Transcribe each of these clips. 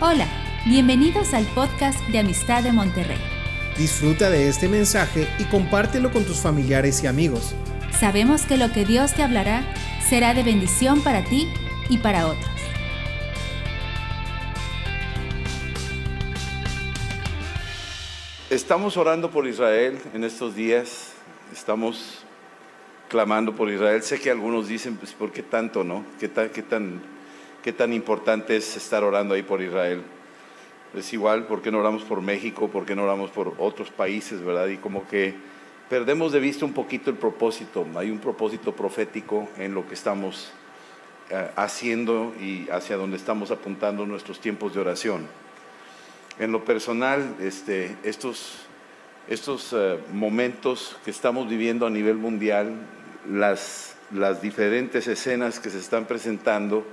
Hola, bienvenidos al podcast de Amistad de Monterrey. Disfruta de este mensaje y compártelo con tus familiares y amigos. Sabemos que lo que Dios te hablará será de bendición para ti y para otros. Estamos orando por Israel en estos días, estamos clamando por Israel. Sé que algunos dicen, pues, ¿por qué tanto, no? ¿Qué tan, qué tan, qué tan importante es estar orando ahí por Israel? Es igual, ¿por qué no oramos por México? ¿Por qué no oramos por otros países, verdad? Y como que perdemos de vista un poquito el propósito. Hay un propósito profético en lo que estamos eh, haciendo y hacia donde estamos apuntando nuestros tiempos de oración. En lo personal, este, estos, estos eh, momentos que estamos viviendo a nivel mundial, las, las diferentes escenas que se están presentando,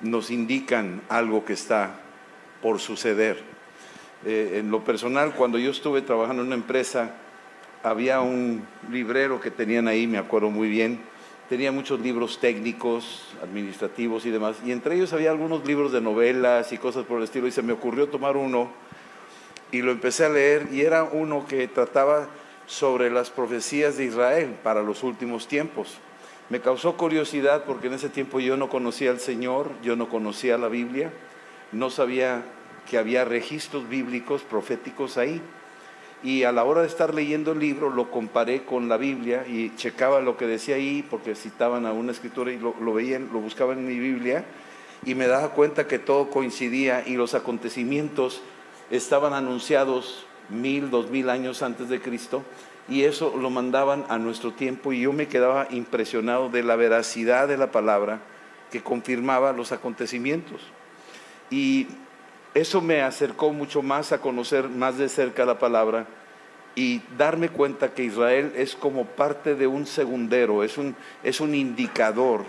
nos indican algo que está por suceder. Eh, en lo personal, cuando yo estuve trabajando en una empresa, había un librero que tenían ahí, me acuerdo muy bien, tenía muchos libros técnicos, administrativos y demás, y entre ellos había algunos libros de novelas y cosas por el estilo, y se me ocurrió tomar uno y lo empecé a leer, y era uno que trataba sobre las profecías de Israel para los últimos tiempos. Me causó curiosidad porque en ese tiempo yo no conocía al Señor, yo no conocía la Biblia, no sabía que había registros bíblicos, proféticos ahí. Y a la hora de estar leyendo el libro lo comparé con la Biblia y checaba lo que decía ahí porque citaban a una escritura y lo, veían, lo buscaban en mi Biblia y me daba cuenta que todo coincidía y los acontecimientos estaban anunciados mil, dos mil años antes de Cristo y eso lo mandaban a nuestro tiempo y yo me quedaba impresionado de la veracidad de la palabra que confirmaba los acontecimientos. Y eso me acercó mucho más a conocer más de cerca la palabra y darme cuenta que Israel es como parte de un segundero, es un, es un indicador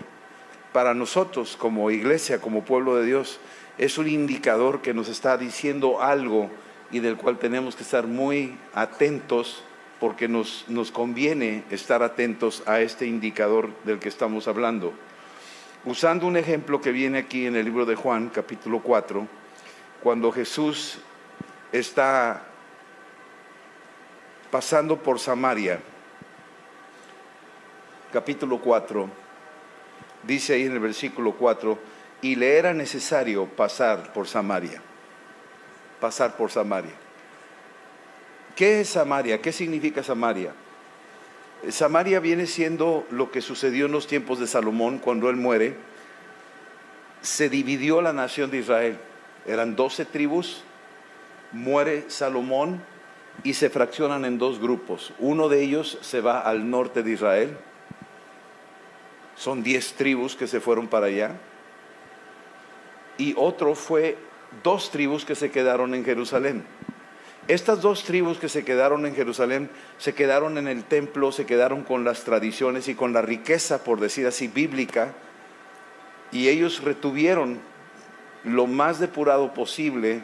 para nosotros como iglesia, como pueblo de Dios. Es un indicador que nos está diciendo algo y del cual tenemos que estar muy atentos porque nos, nos conviene estar atentos a este indicador del que estamos hablando. Usando un ejemplo que viene aquí en el libro de Juan, capítulo 4, cuando Jesús está pasando por Samaria, capítulo 4, dice ahí en el versículo 4, y le era necesario pasar por Samaria, pasar por Samaria. ¿Qué es Samaria? ¿Qué significa Samaria? Samaria viene siendo lo que sucedió en los tiempos de Salomón cuando él muere. Se dividió la nación de Israel eran doce tribus, muere Salomón y se fraccionan en dos grupos. Uno de ellos se va al norte de Israel, son diez tribus que se fueron para allá, y otro fue dos tribus que se quedaron en Jerusalén. Estas dos tribus que se quedaron en Jerusalén se quedaron en el templo, se quedaron con las tradiciones y con la riqueza, por decir así, bíblica, y ellos retuvieron lo más depurado posible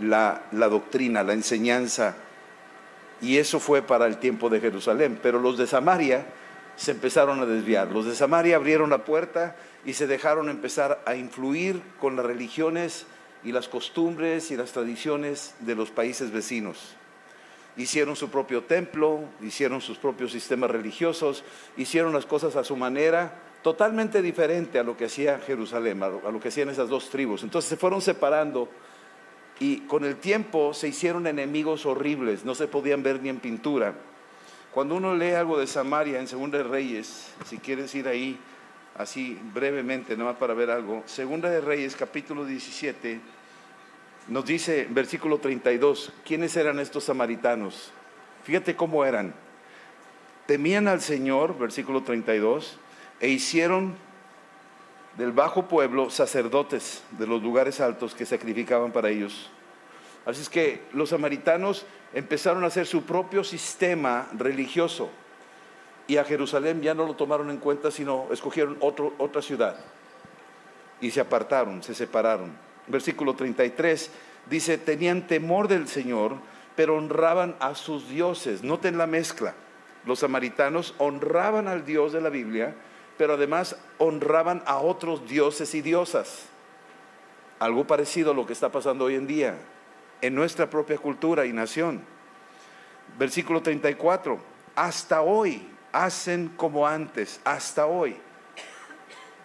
la, doctrina, la enseñanza, y eso fue para el tiempo de Jerusalén. Pero los de Samaria se empezaron a desviar. Los de Samaria abrieron la puerta y se dejaron empezar a influir con las religiones y las costumbres y las tradiciones de los países vecinos. Hicieron su propio templo, hicieron sus propios sistemas religiosos, hicieron las cosas a su manera totalmente diferente a lo que hacía Jerusalén, a lo que hacían esas dos tribus. Entonces se fueron separando y con el tiempo se hicieron enemigos horribles, no se podían ver ni en pintura. Cuando uno lee algo de Samaria en Segunda de Reyes, si quieres ir ahí así brevemente, nada más para ver algo, Segunda de Reyes capítulo 17 nos dice versículo 32, ¿quiénes eran estos samaritanos? Fíjate cómo eran. Temían al Señor, versículo 32, e hicieron del bajo pueblo sacerdotes de los lugares altos que sacrificaban para ellos. Así es que los samaritanos empezaron a hacer su propio sistema religioso y a Jerusalén ya no lo tomaron en cuenta, sino escogieron otra ciudad y se apartaron, se separaron. Versículo 33 dice, tenían temor del Señor, pero honraban a sus dioses. Noten la mezcla. Los samaritanos honraban al Dios de la Biblia, pero además honraban a otros dioses y diosas. algo parecido a lo que está pasando hoy en día en nuestra propia cultura y nación. Versículo 34, hasta hoy hacen como antes, hasta hoy.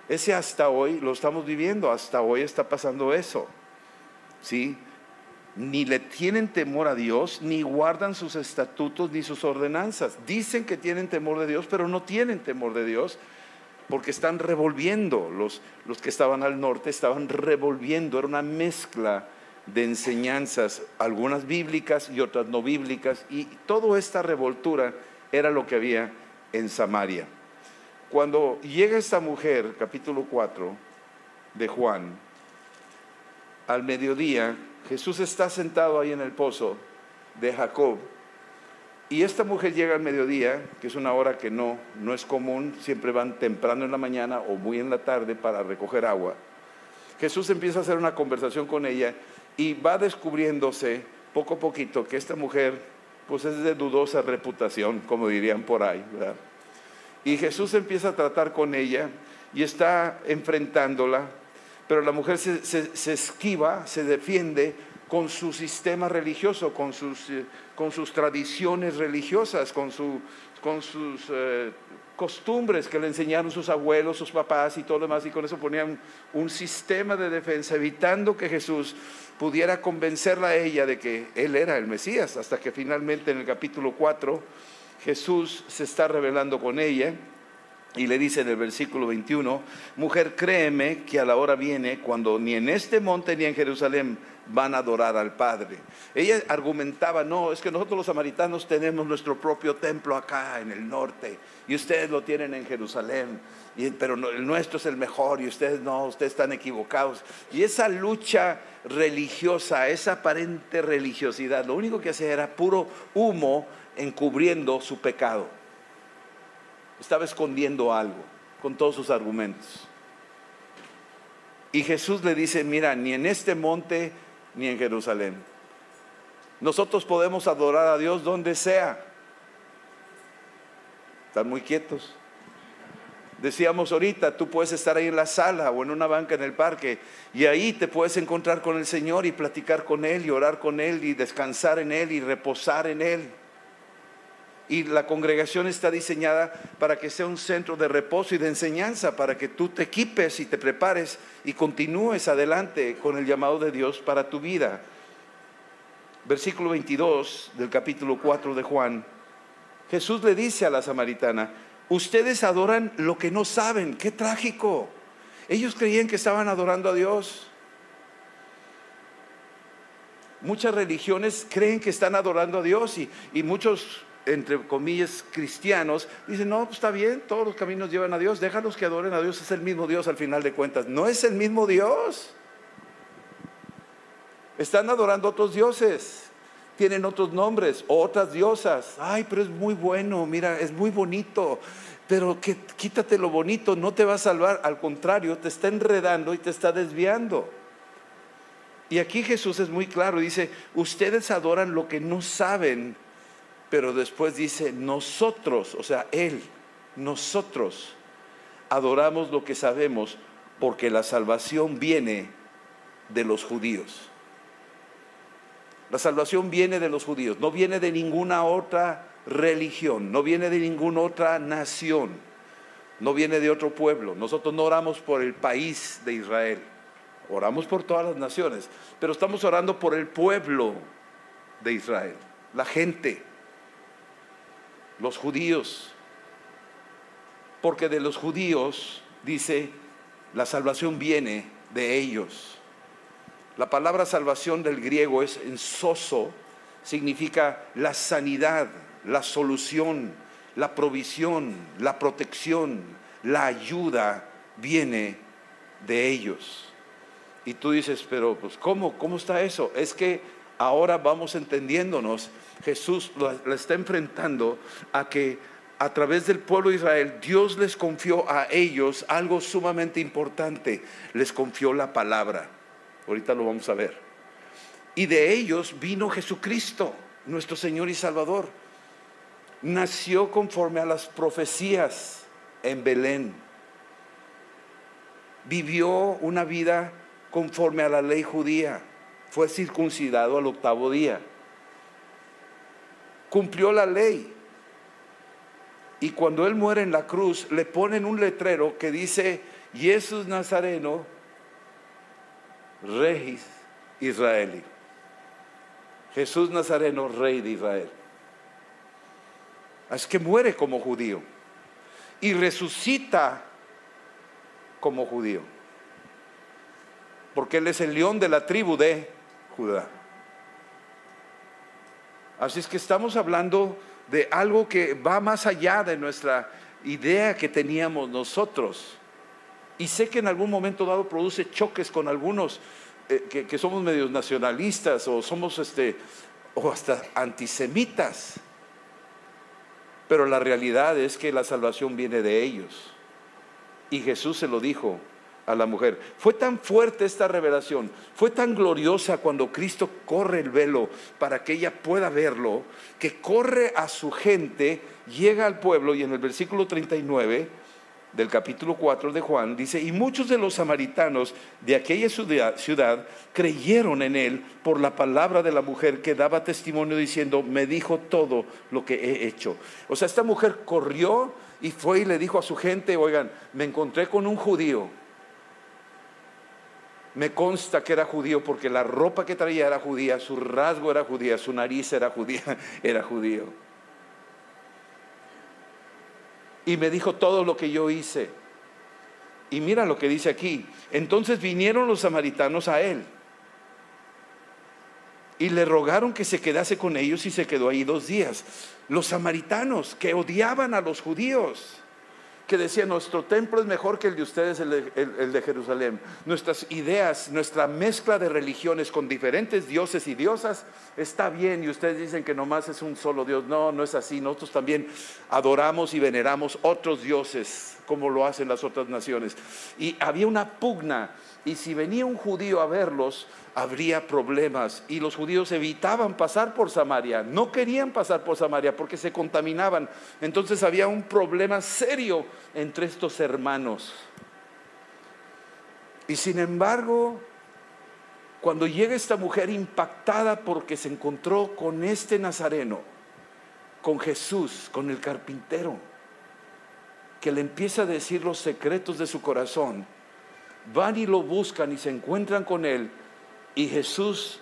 Ese hasta hoy lo estamos viviendo, hasta hoy está pasando eso. ¿Sí? Ni le tienen temor a Dios, ni guardan sus estatutos ni sus ordenanzas. Dicen que tienen temor de Dios, pero no tienen temor de Dios porque están revolviendo. Los, los que estaban al norte estaban revolviendo, era una mezcla de enseñanzas, algunas bíblicas y otras no bíblicas, y toda esta revoltura era lo que había en Samaria. Cuando llega esta mujer, capítulo 4 de Juan, al mediodía, Jesús está sentado ahí en el pozo de Jacob, y esta mujer llega al mediodía, que es una hora que no, no es común, siempre van temprano en la mañana o muy en la tarde para recoger agua. Jesús empieza a hacer una conversación con ella y va descubriéndose poco a poquito que esta mujer pues es de dudosa reputación, como dirían por ahí, Y Jesús empieza a tratar con ella y está enfrentándola, pero la mujer se, esquiva, se defiende con su sistema religioso, con sus, eh, con sus tradiciones religiosas, con, su, con sus eh, costumbres que le enseñaron sus abuelos, sus papás y todo lo demás, y con eso ponían un sistema de defensa, evitando que Jesús pudiera convencerla a ella de que Él era el Mesías, hasta que finalmente en el capítulo 4 Jesús se está revelando con ella y le dice en el versículo 21, mujer, créeme que a la hora viene cuando ni en este monte ni en Jerusalén van a adorar al Padre. Ella argumentaba, no, es que nosotros los samaritanos tenemos nuestro propio templo acá en el norte y ustedes lo tienen en Jerusalén, pero el nuestro es el mejor y ustedes no, ustedes están equivocados. Y esa lucha religiosa, esa aparente religiosidad, lo único que hacía era puro humo encubriendo su pecado. Estaba escondiendo algo con todos sus argumentos. Y Jesús le dice, mira, ni en este monte ni en Jerusalén. Nosotros podemos adorar a Dios donde sea. Están muy quietos. Decíamos ahorita, tú puedes estar ahí en la sala o en una banca en el parque y ahí te puedes encontrar con el Señor y platicar con Él y orar con Él y descansar en Él y reposar en Él. Y la congregación está diseñada para que sea un centro de reposo y de enseñanza, para que tú te equipes y te prepares y continúes adelante con el llamado de Dios para tu vida. Versículo 22 del capítulo 4 de Juan. Jesús le dice a la samaritana, ustedes adoran lo que no saben, qué trágico. Ellos creían que estaban adorando a Dios. Muchas religiones creen que están adorando a Dios y, y muchos entre comillas, cristianos, dicen, no, pues está bien, todos los caminos llevan a Dios, déjalos que adoren a Dios, es el mismo Dios al final de cuentas. No es el mismo Dios. Están adorando otros dioses, tienen otros nombres, otras diosas. Ay, pero es muy bueno, mira, es muy bonito, pero que, quítate lo bonito, no te va a salvar, al contrario, te está enredando y te está desviando. Y aquí Jesús es muy claro, dice, ustedes adoran lo que no saben pero después dice, nosotros, o sea, Él, nosotros adoramos lo que sabemos porque la salvación viene de los judíos. La salvación viene de los judíos, no viene de ninguna otra religión, no viene de ninguna otra nación, no viene de otro pueblo. Nosotros no oramos por el país de Israel, oramos por todas las naciones, pero estamos orando por el pueblo de Israel, la gente los judíos, porque de los judíos, dice, la salvación viene de ellos. La palabra salvación del griego es en soso, significa la sanidad, la solución, la provisión, la protección, la ayuda viene de ellos. Y tú dices, pero pues ¿cómo? ¿Cómo está eso? Es que ahora vamos entendiéndonos Jesús la está enfrentando a que a través del pueblo de Israel, Dios les confió a ellos algo sumamente importante. Les confió la palabra. Ahorita lo vamos a ver. Y de ellos vino Jesucristo, nuestro Señor y Salvador. Nació conforme a las profecías en Belén. Vivió una vida conforme a la ley judía. Fue circuncidado al octavo día. Cumplió la ley. Y cuando él muere en la cruz, le ponen un letrero que dice, Jesús Nazareno, Regis Israeli. Jesús Nazareno, rey de Israel. Es que muere como judío y resucita como judío. Porque Él es el león de la tribu de Judá. Así es que estamos hablando de algo que va más allá de nuestra idea que teníamos nosotros. Y sé que en algún momento dado produce choques con algunos eh, que, somos medios nacionalistas o somos este, o hasta antisemitas. Pero la realidad es que la salvación viene de ellos. Y Jesús se lo dijo a la mujer. Fue tan fuerte esta revelación, fue tan gloriosa cuando Cristo corre el velo para que ella pueda verlo, que corre a su gente, llega al pueblo y en el versículo 39 del capítulo 4 de Juan, dice, y muchos de los samaritanos de aquella ciudad, creyeron en él por la palabra de la mujer que daba testimonio diciendo, me dijo todo lo que he hecho. O sea, esta mujer corrió y fue y le dijo a su gente, oigan, me encontré con un judío. Me consta que era judío porque la ropa que traía era judía, su rasgo era judía, su nariz era judía, era judío y me dijo todo lo que yo hice. Y mira lo que dice aquí. Entonces vinieron los samaritanos a él y le rogaron que se quedase con ellos y se quedó ahí dos días. Los samaritanos que odiaban a los judíos que decía, nuestro templo es mejor que el de ustedes, el de, Jerusalén. Nuestras ideas, nuestra mezcla de religiones con diferentes dioses y diosas está bien y ustedes dicen que nomás es un solo Dios. No, no es así. Nosotros también adoramos y veneramos otros dioses como lo hacen las otras naciones. Y había una pugna y si venía un judío a verlos, habría problemas y los judíos evitaban pasar por Samaria, no querían pasar por Samaria porque se contaminaban. Entonces había un problema serio entre estos hermanos. Y sin embargo, cuando llega esta mujer impactada porque se encontró con este nazareno, con Jesús, con el carpintero, que le empieza a decir los secretos de su corazón, van y lo buscan y se encuentran con él, y Jesús,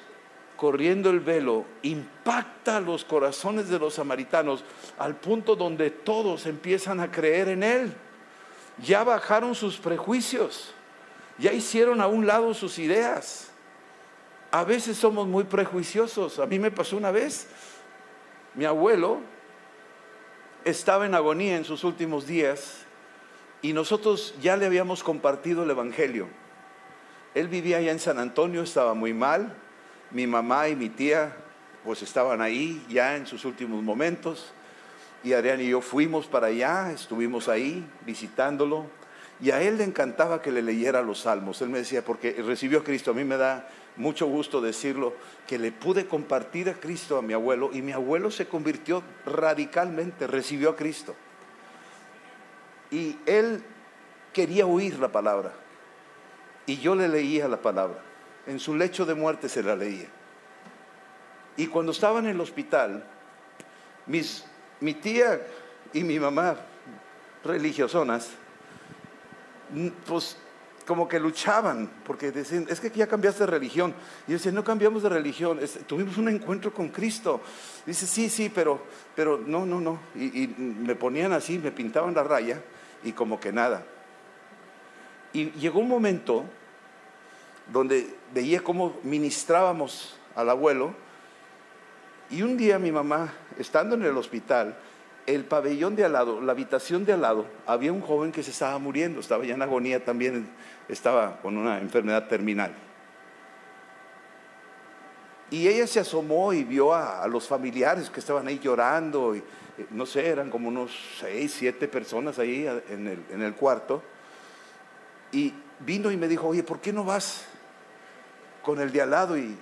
corriendo el velo, impacta los corazones de los samaritanos al punto donde todos empiezan a creer en Él. Ya bajaron sus prejuicios, ya hicieron a un lado sus ideas. A veces somos muy prejuiciosos. A mí me pasó una vez, mi abuelo estaba en agonía en sus últimos días y nosotros ya le habíamos compartido el Evangelio. Él vivía allá en San Antonio, estaba muy mal. Mi mamá y mi tía pues estaban ahí ya en sus últimos momentos. Y Adrián y yo fuimos para allá, estuvimos ahí visitándolo. Y a él le encantaba que le leyera los salmos. Él me decía, porque recibió a Cristo. A mí me da mucho gusto decirlo, que le pude compartir a Cristo a mi abuelo. Y mi abuelo se convirtió radicalmente, recibió a Cristo. Y él quería oír la palabra. Y yo le leía la palabra. En su lecho de muerte se la leía. Y cuando estaba en el hospital, mis, mi tía y mi mamá, religiosonas, pues como que luchaban, porque decían, es que ya cambiaste de religión. Y yo decía, no cambiamos de religión, tuvimos un encuentro con Cristo. Dice, sí, sí, pero, pero no, no, no. Y, y, me ponían así, me pintaban la raya y como que nada. Y llegó un momento donde veía cómo ministrábamos al abuelo. Y un día mi mamá, estando en el hospital, el pabellón de al lado, la habitación de al lado, había un joven que se estaba muriendo, estaba ya en agonía también, estaba con una enfermedad terminal. Y ella se asomó y vio a, los familiares que estaban ahí llorando, y, no sé, eran como unos seis, siete personas ahí en el, en el cuarto. Y vino y me dijo, oye, ¿por qué no vas con el de al lado y,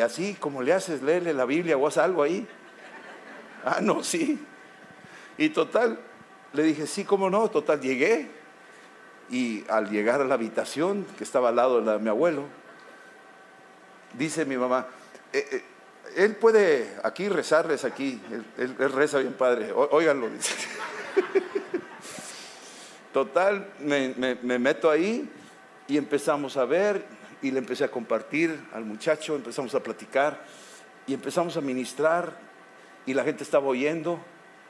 así como le haces, leerle la Biblia o haz algo ahí? Ah, no, sí. Y total, le dije, sí, cómo no, total, llegué. Y al llegar a la habitación que estaba al lado de la de mi abuelo, dice mi mamá, eh, eh, él puede aquí rezarles aquí, él, reza bien padre, óiganlo. Total, me, me meto ahí y empezamos a ver y le empecé a compartir al muchacho, empezamos a platicar y empezamos a ministrar y la gente estaba oyendo.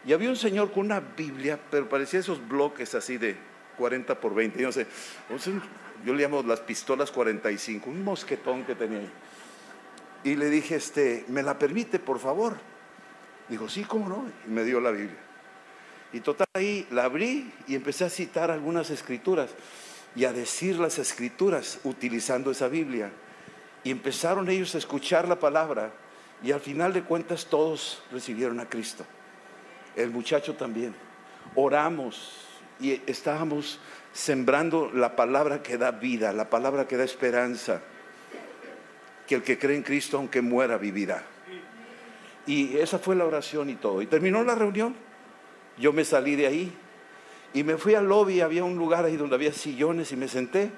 Y había un señor con una Biblia, pero parecía esos bloques así de 40 por 20, yo no yo le llamo las pistolas 45, un mosquetón que tenía ahí. Y le dije, este, ¿me la permite, por favor? Dijo, sí, ¿cómo no? Y me dio la Biblia. Y total ahí la abrí y empecé a citar algunas escrituras y a decir las escrituras utilizando esa Biblia. Y empezaron ellos a escuchar la palabra y al final de cuentas todos recibieron a Cristo. El muchacho también. Oramos y estábamos sembrando la palabra que da vida, la palabra que da esperanza. Que el que cree en Cristo, aunque muera, vivirá. Y esa fue la oración y todo. Y terminó la reunión. Yo me salí de ahí y me fui al lobby, había un lugar ahí donde había sillones y me senté.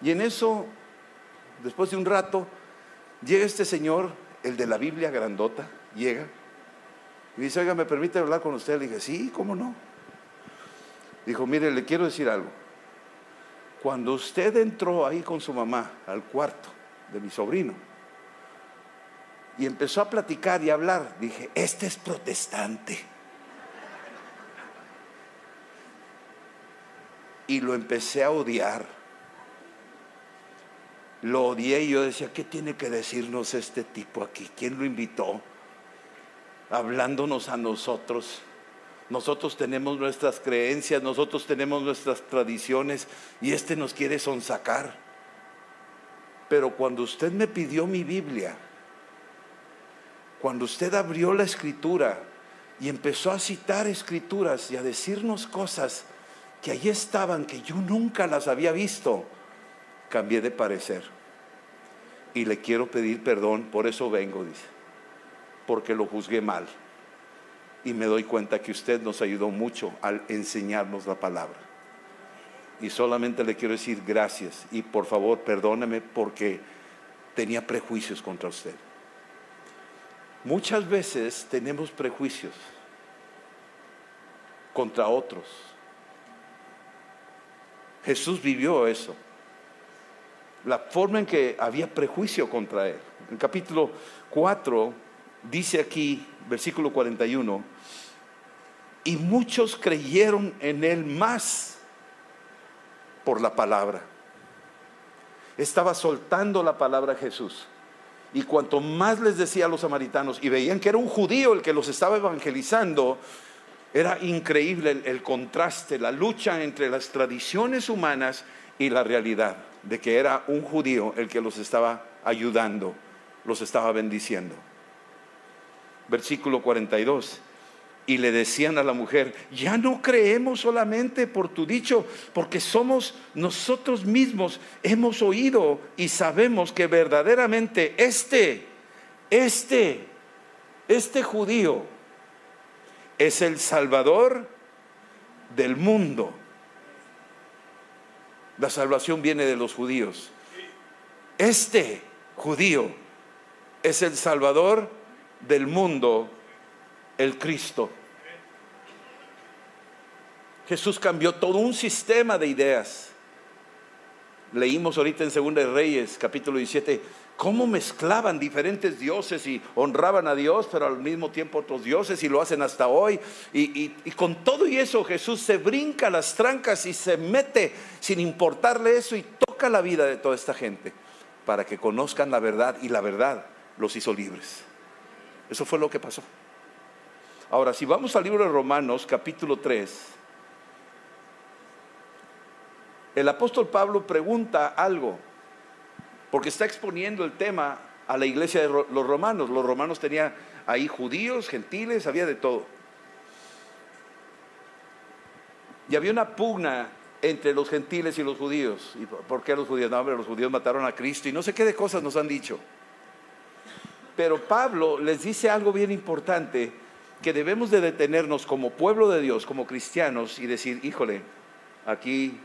Y en eso, después de un rato, llega este señor, el de la Biblia grandota, llega y dice, oiga, ¿me permite hablar con usted? Le dije, sí, ¿cómo no? Dijo, mire, le quiero decir algo. Cuando usted entró ahí con su mamá al cuarto de mi sobrino y empezó a platicar y hablar, dije, este es protestante. y lo empecé a odiar. Lo odié y yo decía, ¿qué tiene que decirnos este tipo aquí? ¿Quién lo invitó? Hablándonos a nosotros. Nosotros tenemos nuestras creencias, nosotros tenemos nuestras tradiciones y este nos quiere sonsacar. Pero cuando usted me pidió mi Biblia, cuando usted abrió la escritura y empezó a citar escrituras y a decirnos cosas que allí estaban, que yo nunca las había visto, cambié de parecer. Y le quiero pedir perdón, por eso vengo, dice, porque lo juzgué mal. Y me doy cuenta que usted nos ayudó mucho al enseñarnos la palabra. Y solamente le quiero decir gracias y por favor perdóneme porque tenía prejuicios contra usted. Muchas veces tenemos prejuicios contra otros Jesús vivió eso. La forma en que había prejuicio contra él. En capítulo 4 dice aquí, versículo 41, y muchos creyeron en él más por la palabra. Estaba soltando la palabra Jesús. Y cuanto más les decía a los samaritanos y veían que era un judío el que los estaba evangelizando, era increíble el, contraste, la lucha entre las tradiciones humanas y la realidad de que era un judío el que los estaba ayudando, los estaba bendiciendo. Versículo 42. Y le decían a la mujer, ya no creemos solamente por tu dicho, porque somos nosotros mismos, hemos oído y sabemos que verdaderamente este, este, este judío, es el Salvador del mundo. La salvación viene de los judíos. Este judío es el Salvador del mundo, el Cristo. Jesús cambió todo un sistema de ideas. Leímos ahorita en Segunda de Reyes, capítulo 17, cómo mezclaban diferentes dioses y honraban a Dios, pero al mismo tiempo otros dioses y lo hacen hasta hoy. Y, con todo y eso Jesús se brinca las trancas y se mete sin importarle eso y toca la vida de toda esta gente para que conozcan la verdad y la verdad los hizo libres. Eso fue lo que pasó. Ahora, si vamos al libro de Romanos, capítulo 3, el apóstol Pablo pregunta algo porque está exponiendo el tema a la iglesia de los romanos. Los romanos tenían ahí judíos, gentiles, había de todo. Y había una pugna entre los gentiles y los judíos. ¿Y por qué los judíos? No, hombre, los judíos mataron a Cristo y no sé qué de cosas nos han dicho. Pero Pablo les dice algo bien importante que debemos de detenernos como pueblo de Dios, como cristianos y decir, híjole, aquí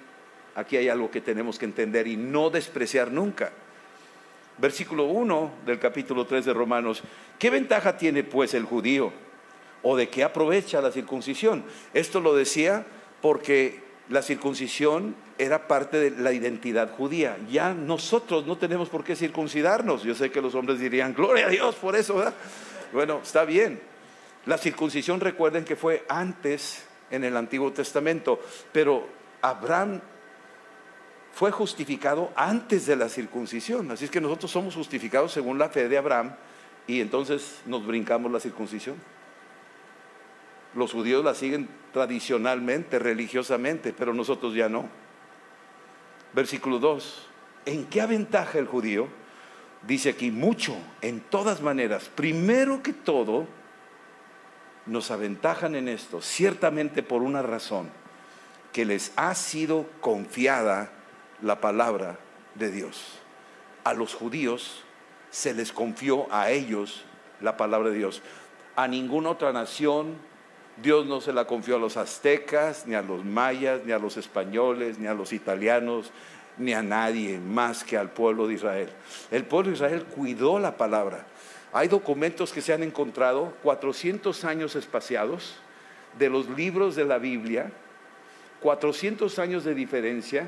aquí hay algo que tenemos que entender y no despreciar nunca. Versículo 1 del capítulo 3 de Romanos. ¿Qué ventaja tiene pues el judío? ¿O de qué aprovecha la circuncisión? Esto lo decía porque la circuncisión era parte de la identidad judía. Ya nosotros no tenemos por qué circuncidarnos. Yo sé que los hombres dirían, gloria a Dios por eso. ¿verdad? Bueno, está bien. La circuncisión, recuerden que fue antes en el Antiguo Testamento, pero Abraham fue justificado antes de la circuncisión. Así es que nosotros somos justificados según la fe de Abraham y entonces nos brincamos la circuncisión. Los judíos la siguen tradicionalmente, religiosamente, pero nosotros ya no. Versículo 2. ¿En qué aventaja el judío? Dice aquí, mucho, en todas maneras. Primero que todo, nos aventajan en esto, ciertamente por una razón, que les ha sido confiada la palabra de Dios. A los judíos se les confió a ellos la palabra de Dios. A ninguna otra nación Dios no se la confió a los aztecas, ni a los mayas, ni a los españoles, ni a los italianos, ni a nadie más que al pueblo de Israel. El pueblo de Israel cuidó la palabra. Hay documentos que se han encontrado, 400 años espaciados, de los libros de la Biblia, 400 años de diferencia,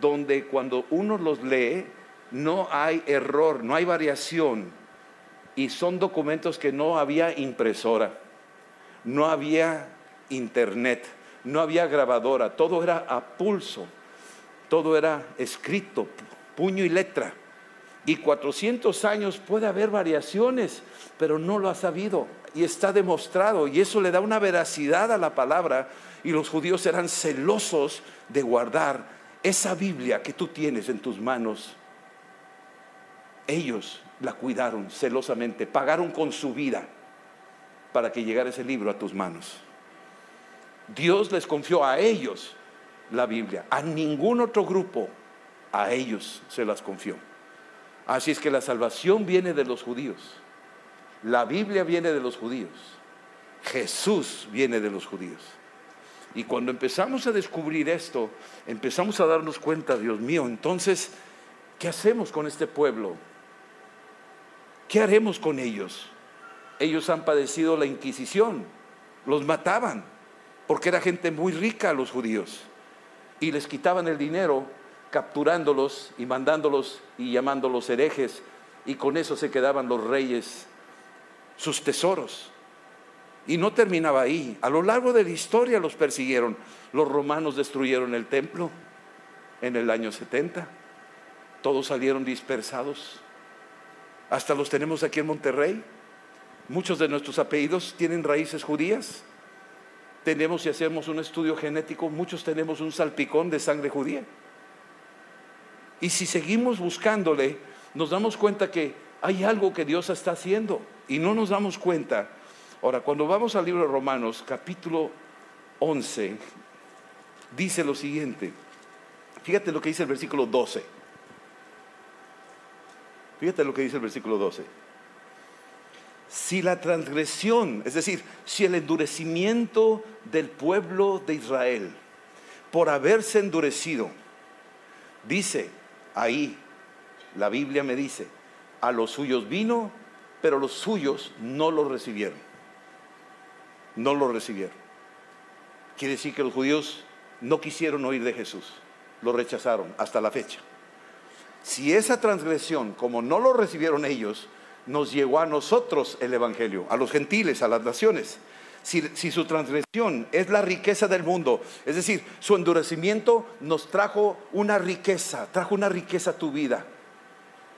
donde cuando uno los lee no hay error, no hay variación, y son documentos que no había impresora no había internet, no había grabadora, todo era a pulso, todo era escrito, puño y letra. Y 400 años puede haber variaciones, pero no lo ha sabido y está demostrado. Y eso le da una veracidad a la palabra y los judíos eran celosos de guardar esa Biblia que tú tienes en tus manos. Ellos la cuidaron celosamente, pagaron con su vida para que llegara ese libro a tus manos. Dios les confió a ellos la Biblia, a ningún otro grupo, a ellos se las confió. Así es que la salvación viene de los judíos, la Biblia viene de los judíos, Jesús viene de los judíos. Y cuando empezamos a descubrir esto, empezamos a darnos cuenta, Dios mío, entonces, ¿qué hacemos con este pueblo? ¿Qué haremos con ellos? ellos han padecido la Inquisición, los mataban, porque era gente muy rica los judíos, y les quitaban el dinero capturándolos y mandándolos y llamándolos herejes, y con eso se quedaban los reyes sus tesoros. Y no terminaba ahí, a lo largo de la historia los persiguieron. Los romanos destruyeron el templo en el año 70, todos salieron dispersados, hasta los tenemos aquí en Monterrey. Muchos de nuestros apellidos tienen raíces judías. Tenemos, si hacemos un estudio genético, muchos tenemos un salpicón de sangre judía. Y si seguimos buscándole, nos damos cuenta que hay algo que Dios está haciendo y no nos damos cuenta. Ahora, cuando vamos al libro de Romanos, capítulo 11, dice lo siguiente. Fíjate lo que dice el versículo 12. Fíjate lo que dice el versículo 12 si la transgresión, es decir, si el endurecimiento del pueblo de Israel por haberse endurecido, dice ahí, la Biblia me dice, a los suyos vino, pero los suyos no lo recibieron. No lo recibieron. Quiere decir que los judíos no quisieron oír de Jesús, lo rechazaron hasta la fecha. Si esa transgresión, como no lo recibieron ellos, nos llegó a nosotros el Evangelio, a los gentiles, a las naciones. Si, su transgresión es la riqueza del mundo, es decir, su endurecimiento nos trajo una riqueza, trajo una riqueza a tu vida.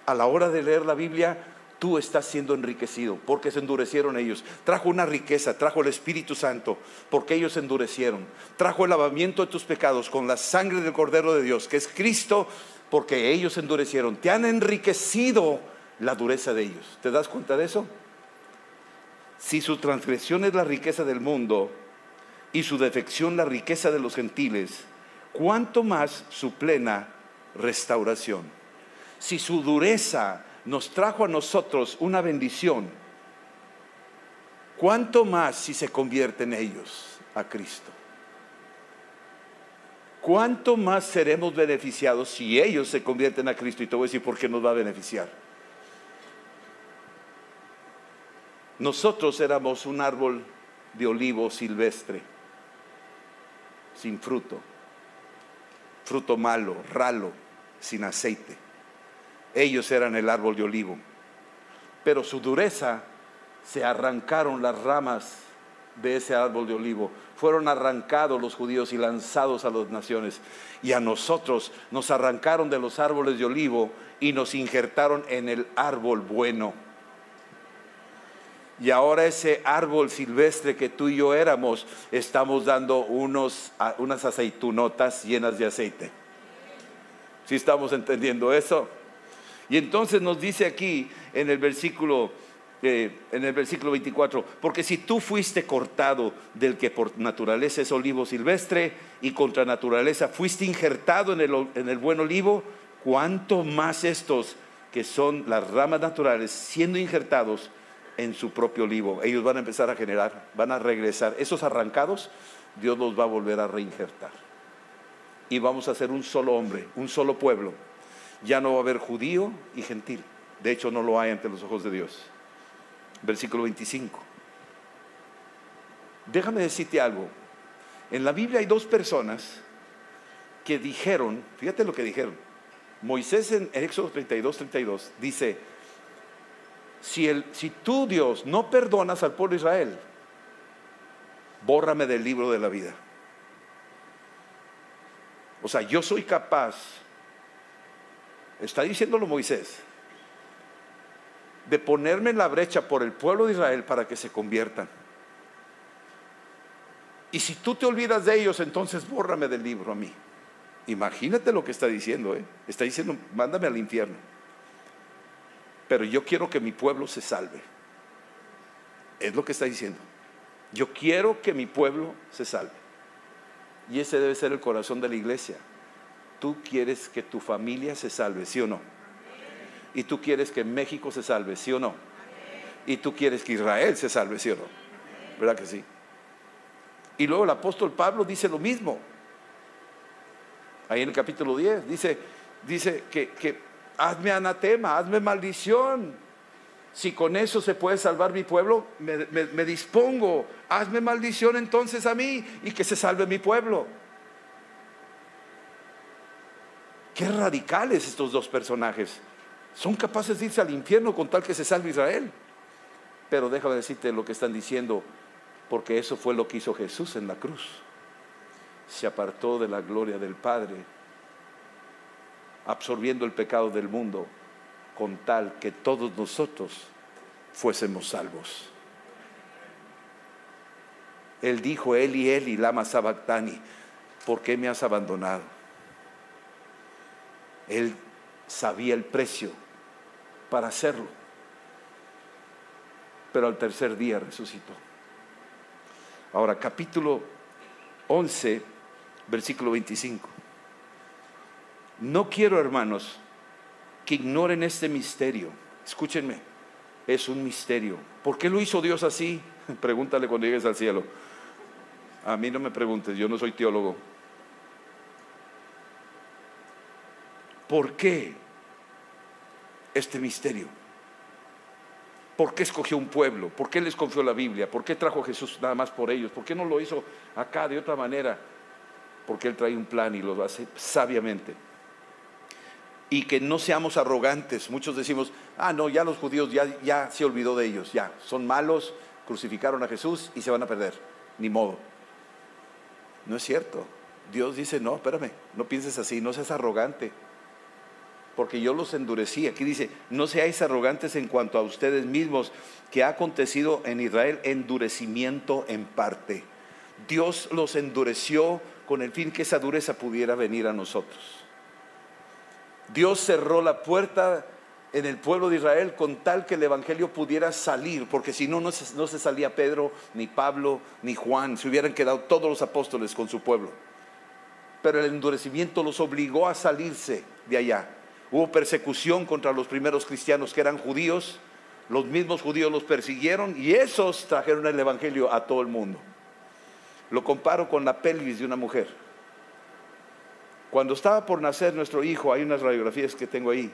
A la hora de leer la Biblia, tú estás siendo enriquecido porque se endurecieron ellos. Trajo una riqueza, trajo el Espíritu Santo porque ellos se endurecieron. Trajo el lavamiento de tus pecados con la sangre del Cordero de Dios, que es Cristo, porque ellos se endurecieron. Te han enriquecido la dureza de ellos. ¿Te das cuenta de eso? Si su transgresión es la riqueza del mundo y su defección la riqueza de los gentiles, ¿cuánto más su plena restauración? Si su dureza nos trajo a nosotros una bendición, ¿cuánto más si se convierte en ellos a Cristo? ¿cuánto más seremos beneficiados si ellos se convierten a Cristo? Y te voy a decir por qué nos va a beneficiar. Nosotros éramos un árbol de olivo silvestre, sin fruto, fruto malo, ralo, sin aceite. Ellos eran el árbol de olivo, pero su dureza se arrancaron las ramas de ese árbol de olivo. Fueron arrancados los judíos y lanzados a las naciones. Y a nosotros nos arrancaron de los árboles de olivo y nos injertaron en el árbol bueno y ahora ese árbol silvestre que tú y yo éramos, estamos dando unos, unas aceitunotas llenas de aceite. ¿Sí estamos entendiendo eso? Y entonces nos dice aquí en el versículo eh, en el versículo 24, porque si tú fuiste cortado del que por naturaleza es olivo silvestre y contra naturaleza fuiste injertado en el, en el buen olivo, ¿cuánto más estos que son las ramas naturales siendo injertados en su propio olivo. Ellos van a empezar a generar, van a regresar. Esos arrancados, Dios los va a volver a reinjertar. Y vamos a ser un solo hombre, un solo pueblo. Ya no va a haber judío y gentil. De hecho, no lo hay ante los ojos de Dios. Versículo 25. Déjame decirte algo. En la Biblia hay dos personas que dijeron, fíjate lo que dijeron. Moisés en Éxodo 32, 32 dice, si, el, si tú Dios no perdonas al pueblo de Israel, bórrame del libro de la vida. O sea, yo soy capaz, está diciéndolo Moisés, de ponerme en la brecha por el pueblo de Israel para que se conviertan. Y si tú te olvidas de ellos, entonces bórrame del libro a mí. Imagínate lo que está diciendo, ¿eh? Está diciendo, mándame al infierno pero yo quiero que mi pueblo se salve. Es lo que está diciendo. Yo quiero que mi pueblo se salve. Y ese debe ser el corazón de la iglesia. Tú quieres que tu familia se salve, ¿sí o no? Y tú quieres que México se salve, ¿sí o no? Y tú quieres que Israel se salve, ¿sí o no? ¿Verdad que sí? Y luego el apóstol Pablo dice lo mismo. Ahí en el capítulo 10 dice, dice que, hazme anatema, hazme maldición. Si con eso se puede salvar mi pueblo, me, dispongo. Hazme maldición entonces a mí y que se salve mi pueblo. Qué radicales estos dos personajes. Son capaces de irse al infierno con tal que se salve Israel. Pero déjame decirte lo que están diciendo, porque eso fue lo que hizo Jesús en la cruz. Se apartó de la gloria del Padre absorbiendo el pecado del mundo con tal que todos nosotros fuésemos salvos. Él dijo, Eli, Eli, lama sabactani, ¿por qué me has abandonado? Él sabía el precio para hacerlo, pero al tercer día resucitó. Ahora, capítulo 11, versículo 25. No quiero, hermanos, que ignoren este misterio. Escúchenme, es un misterio. ¿Por qué lo hizo Dios así? Pregúntale cuando llegues al cielo. A mí no me preguntes, yo no soy teólogo. ¿Por qué este misterio? ¿Por qué escogió un pueblo? ¿Por qué les confió la Biblia? ¿Por qué trajo a Jesús nada más por ellos? ¿Por qué no lo hizo acá de otra manera? Porque Él trae un plan y lo hace sabiamente y que no seamos arrogantes. Muchos decimos, ah, no, ya los judíos ya, ya se olvidó de ellos, ya, son malos, crucificaron a Jesús y se van a perder, ni modo. No es cierto. Dios dice, no, espérame, no pienses así, no seas arrogante, porque yo los endurecí. Aquí dice, no seáis arrogantes en cuanto a ustedes mismos, que ha acontecido en Israel endurecimiento en parte. Dios los endureció con el fin que esa dureza pudiera venir a nosotros. Dios cerró la puerta en el pueblo de Israel con tal que el Evangelio pudiera salir, porque si no, no se, salía Pedro, ni Pablo, ni Juan, se hubieran quedado todos los apóstoles con su pueblo. Pero el endurecimiento los obligó a salirse de allá. Hubo persecución contra los primeros cristianos que eran judíos, los mismos judíos los persiguieron y esos trajeron el Evangelio a todo el mundo. Lo comparo con la pelvis de una mujer. Cuando estaba por nacer nuestro hijo, hay unas radiografías que tengo ahí,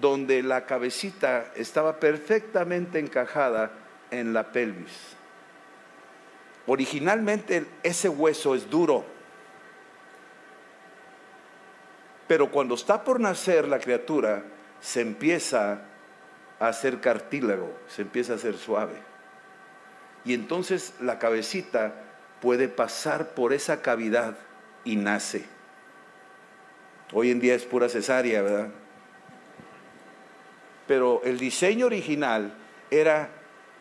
donde la cabecita estaba perfectamente encajada en la pelvis. Originalmente ese hueso es duro, pero cuando está por nacer la criatura, se empieza a hacer cartílago, se empieza a hacer suave. Y entonces la cabecita puede pasar por esa cavidad y nace. Hoy en día es pura cesárea, ¿verdad? Pero el diseño original era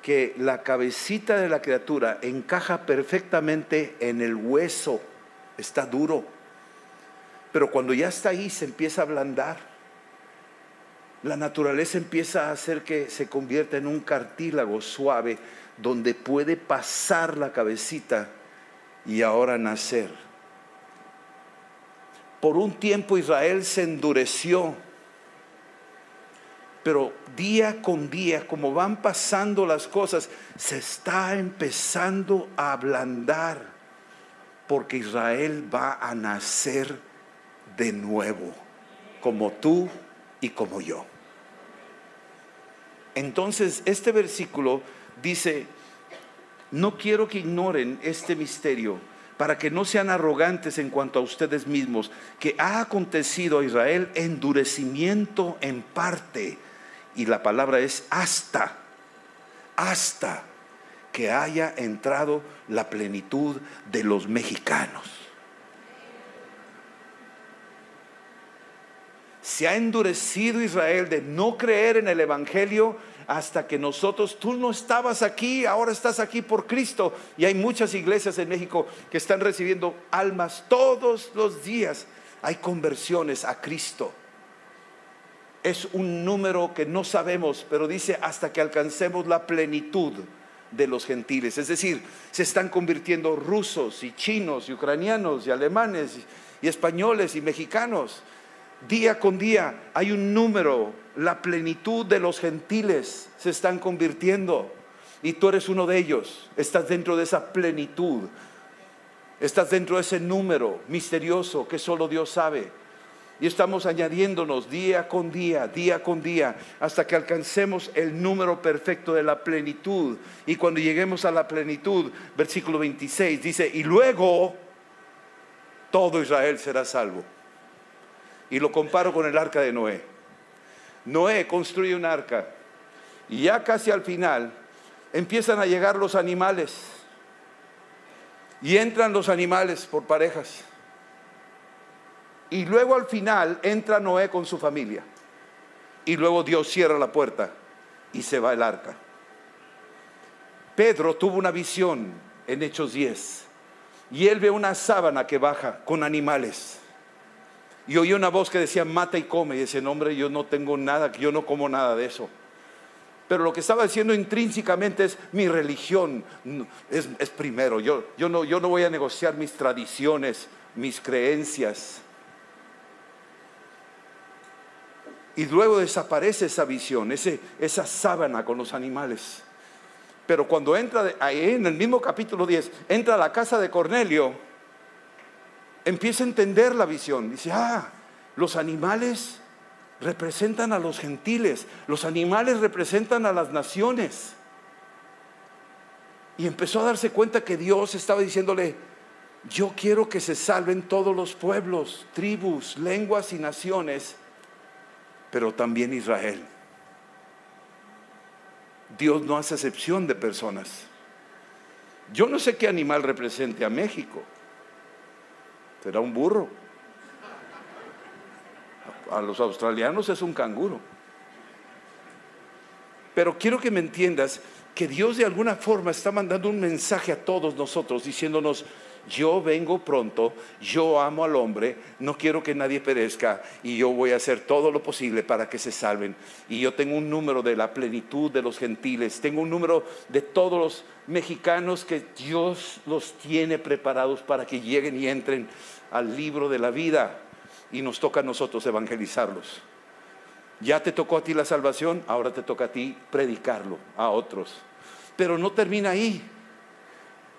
que la cabecita de la criatura encaja perfectamente en el hueso, está duro. Pero cuando ya está ahí se empieza a ablandar. La naturaleza empieza a hacer que se convierta en un cartílago suave donde puede pasar la cabecita y ahora nacer. Por un tiempo Israel se endureció pero día con día, como van pasando las cosas, se está empezando a ablandar, porque Israel va a nacer de nuevo, como tú y como yo. Entonces, este versículo dice, no quiero que ignoren este misterio para que no sean arrogantes en cuanto a ustedes mismos, que ha acontecido a Israel endurecimiento en parte y la palabra es hasta, hasta que haya entrado la plenitud de los mexicanos. Se ha endurecido Israel de no creer en el Evangelio hasta que nosotros, tú no estabas aquí, ahora estás aquí por Cristo. Y hay muchas iglesias en México que están recibiendo almas todos los días. Hay conversiones a Cristo es un número que no sabemos, pero dice hasta que alcancemos la plenitud de los gentiles. Es decir, se están convirtiendo rusos y chinos y ucranianos y alemanes y españoles y mexicanos. Día con día hay un número, la plenitud de los gentiles se están convirtiendo. Y tú eres uno de ellos, estás dentro de esa plenitud, estás dentro de ese número misterioso que solo Dios sabe. Y estamos añadiéndonos día con día, día con día, hasta que alcancemos el número perfecto de la plenitud. Y cuando lleguemos a la plenitud, versículo 26 dice, y luego todo Israel será salvo. Y lo comparo con el arca de Noé. Noé construye un arca y ya casi al final empiezan a llegar los animales. Y entran los animales por parejas. Y luego al final entra Noé con su familia. Y luego Dios cierra la puerta y se va el arca. Pedro tuvo una visión en Hechos 10 y él ve una sábana que baja con animales. Y oyó una voz que decía, mata y come. Y ese nombre, yo no tengo nada, yo no como nada de eso. Pero lo que estaba diciendo intrínsecamente es mi religión es, primero. Yo, yo, no, yo no voy a negociar mis tradiciones, mis creencias. Y luego desaparece esa visión, ese, esa sábana con los animales. Pero cuando entra ahí en el mismo capítulo 10, entra a la casa de Cornelio, empieza a entender la visión. Dice, ah, los animales representan a los gentiles, los animales representan a las naciones. Y empezó a darse cuenta que Dios estaba diciéndole, yo quiero que se salven todos los pueblos, tribus, lenguas y naciones pero también Israel. Dios no hace excepción de personas. Yo no sé qué animal represente a México. Será un burro. A los australianos es un canguro. Pero quiero que me entiendas que Dios de alguna forma está mandando un mensaje a todos nosotros diciéndonos, yo vengo pronto, yo amo al hombre, no quiero que nadie perezca y yo voy a hacer todo lo posible para que se salven. Y yo tengo un número de la plenitud de los gentiles, tengo un número de todos los mexicanos que Dios los tiene preparados para que lleguen y entren al libro de la vida y nos toca a nosotros evangelizarlos. Ya te tocó a ti la salvación, ahora te toca a ti predicarlo a otros. Pero no termina ahí.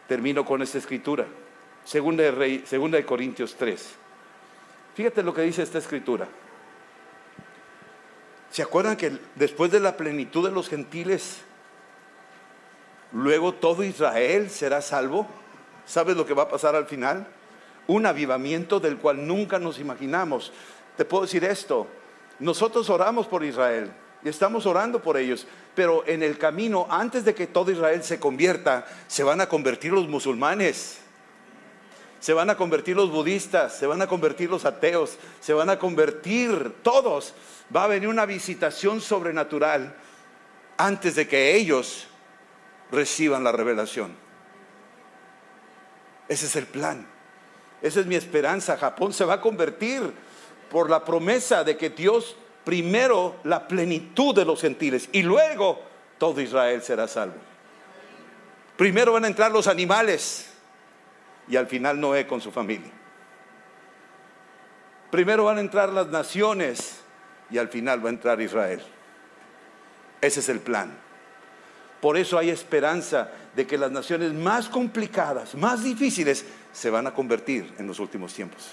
Termino con esta escritura. Segunda de, Corintios 3. Fíjate lo que dice esta escritura. ¿Se acuerdan que después de la plenitud de los gentiles, luego todo Israel será salvo? ¿Sabes lo que va a pasar al final? Un avivamiento del cual nunca nos imaginamos. Te puedo decir esto, nosotros oramos por Israel y estamos orando por ellos, pero en el camino, antes de que todo Israel se convierta, se van a convertir los musulmanes se van a convertir los budistas, se van a convertir los ateos, se van a convertir todos. Va a venir una visitación sobrenatural antes de que ellos reciban la revelación. Ese es el plan. Esa es mi esperanza. Japón se va a convertir por la promesa de que Dios primero la plenitud de los gentiles y luego todo Israel será salvo. Primero van a entrar los animales y al final Noé con su familia. Primero van a entrar las naciones y al final va a entrar Israel. Ese es el plan. Por eso hay esperanza de que las naciones más complicadas, más difíciles, se van a convertir en los últimos tiempos.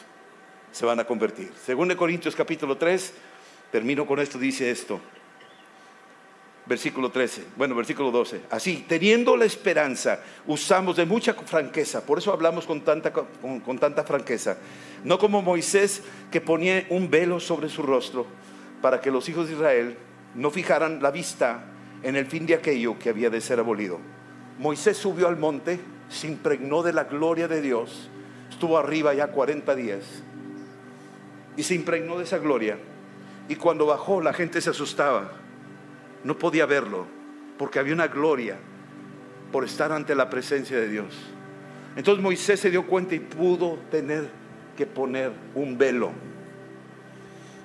Se van a convertir. Según de Corintios capítulo 3, termino con esto, dice esto versículo 13, bueno, versículo 12. Así, teniendo la esperanza, usamos de mucha franqueza, por eso hablamos con tanta, con, tanta franqueza, no como Moisés que ponía un velo sobre su rostro para que los hijos de Israel no fijaran la vista en el fin de aquello que había de ser abolido. Moisés subió al monte, se impregnó de la gloria de Dios, estuvo arriba ya 40 días y se impregnó de esa gloria. Y cuando bajó la gente se asustaba no podía verlo porque había una gloria por estar ante la presencia de Dios. Entonces Moisés se dio cuenta y pudo tener que poner un velo.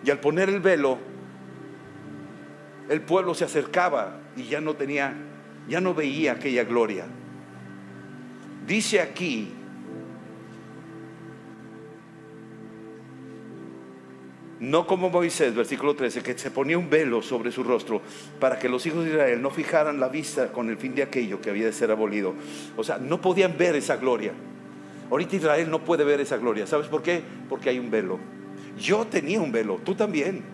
Y al poner el velo, el pueblo se acercaba y ya no tenía, ya no veía aquella gloria. Dice aquí No como Moisés, versículo 13, que se ponía un velo sobre su rostro para que los hijos de Israel no fijaran la vista con el fin de aquello que había de ser abolido. O sea, no podían ver esa gloria. Ahorita Israel no puede ver esa gloria. ¿Sabes por qué? Porque hay un velo. Yo tenía un velo, tú también.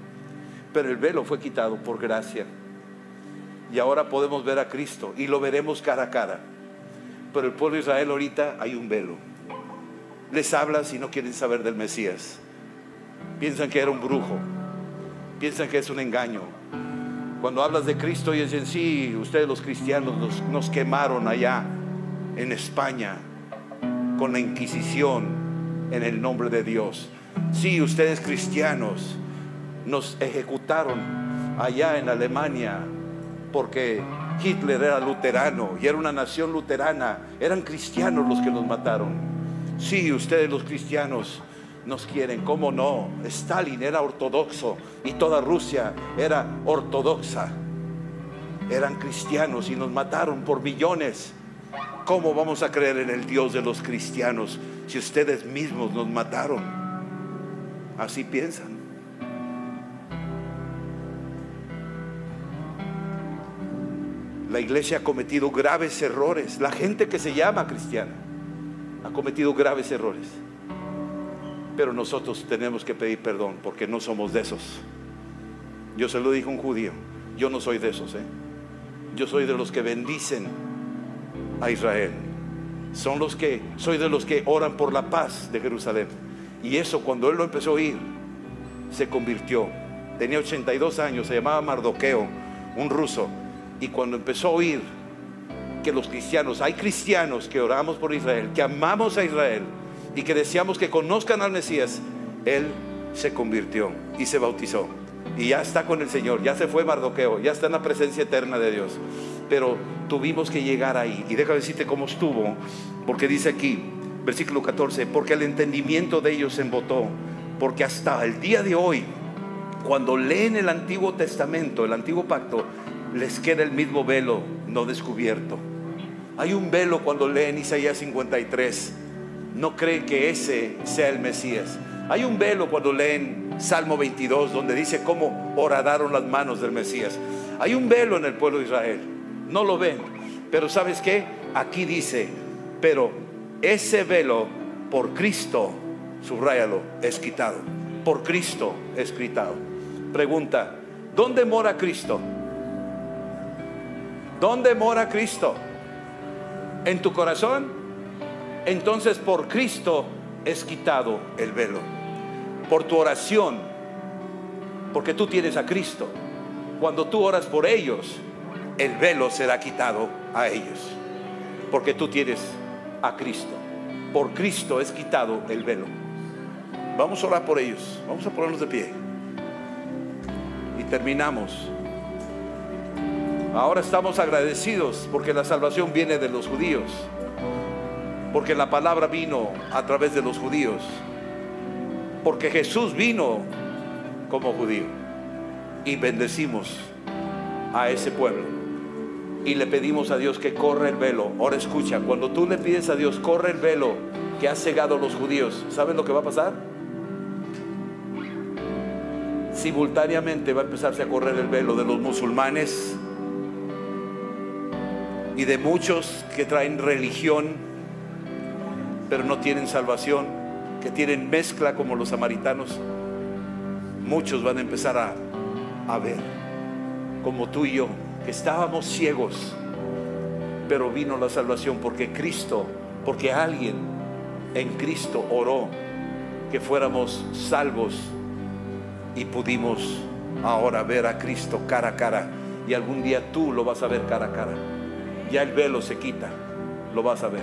Pero el velo fue quitado por gracia. Y ahora podemos ver a Cristo y lo veremos cara a cara. Pero el pueblo de Israel ahorita hay un velo. Les habla si no quieren saber del Mesías piensan que era un brujo, piensan que es un engaño. Cuando hablas de Cristo y dicen, sí, ustedes los cristianos nos, nos quemaron allá en España con la Inquisición en el nombre de Dios. Sí, ustedes cristianos nos ejecutaron allá en Alemania porque Hitler era luterano y era una nación luterana. Eran cristianos los que nos mataron. Sí, ustedes los cristianos nos quieren, ¿cómo no? Stalin era ortodoxo y toda Rusia era ortodoxa. Eran cristianos y nos mataron por millones. ¿Cómo vamos a creer en el Dios de los cristianos si ustedes mismos nos mataron? Así piensan. La iglesia ha cometido graves errores. La gente que se llama cristiana ha cometido graves errores. Pero nosotros tenemos que pedir perdón porque no somos de esos. Yo se lo dije a un judío, yo no soy de esos. ¿eh? Yo soy de los que bendicen a Israel. Son los que, soy de los que oran por la paz de Jerusalén. Y eso cuando él lo empezó a oír, se convirtió. Tenía 82 años, se llamaba Mardoqueo, un ruso. Y cuando empezó a oír que los cristianos, hay cristianos que oramos por Israel, que amamos a Israel, y que deseamos que conozcan al Mesías, él se convirtió y se bautizó. Y ya está con el Señor, ya se fue Mardoqueo, ya está en la presencia eterna de Dios. Pero tuvimos que llegar ahí. Y déjame decirte cómo estuvo, porque dice aquí, versículo 14, porque el entendimiento de ellos se embotó, porque hasta el día de hoy, cuando leen el Antiguo Testamento, el Antiguo Pacto, les queda el mismo velo no descubierto. Hay un velo cuando leen Isaías 53 no creen que ese sea el Mesías. Hay un velo cuando leen Salmo 22 donde dice cómo horadaron las manos del Mesías. Hay un velo en el pueblo de Israel. No lo ven. Pero ¿sabes qué? Aquí dice, pero ese velo por Cristo, subrayalo, es quitado. por Cristo es quitado. Pregunta, ¿dónde mora Cristo? ¿Dónde mora Cristo? ¿En tu corazón? Entonces por Cristo es quitado el velo. Por tu oración, porque tú tienes a Cristo. Cuando tú oras por ellos, el velo será quitado a ellos. Porque tú tienes a Cristo. Por Cristo es quitado el velo. Vamos a orar por ellos. Vamos a ponernos de pie. Y terminamos. Ahora estamos agradecidos porque la salvación viene de los judíos. Porque la palabra vino a través de los judíos. Porque Jesús vino como judío. Y bendecimos a ese pueblo. Y le pedimos a Dios que corre el velo. Ahora escucha, cuando tú le pides a Dios, corre el velo que ha cegado a los judíos. ¿Saben lo que va a pasar? Simultáneamente va a empezarse a correr el velo de los musulmanes y de muchos que traen religión, pero no tienen salvación, que tienen mezcla como los samaritanos. Muchos van a empezar a, a ver, como tú y yo, que estábamos ciegos, pero vino la salvación porque Cristo, porque alguien en Cristo oró que fuéramos salvos y pudimos ahora ver a Cristo cara a cara. Y algún día tú lo vas a ver cara a cara. Ya el velo se quita, lo vas a ver.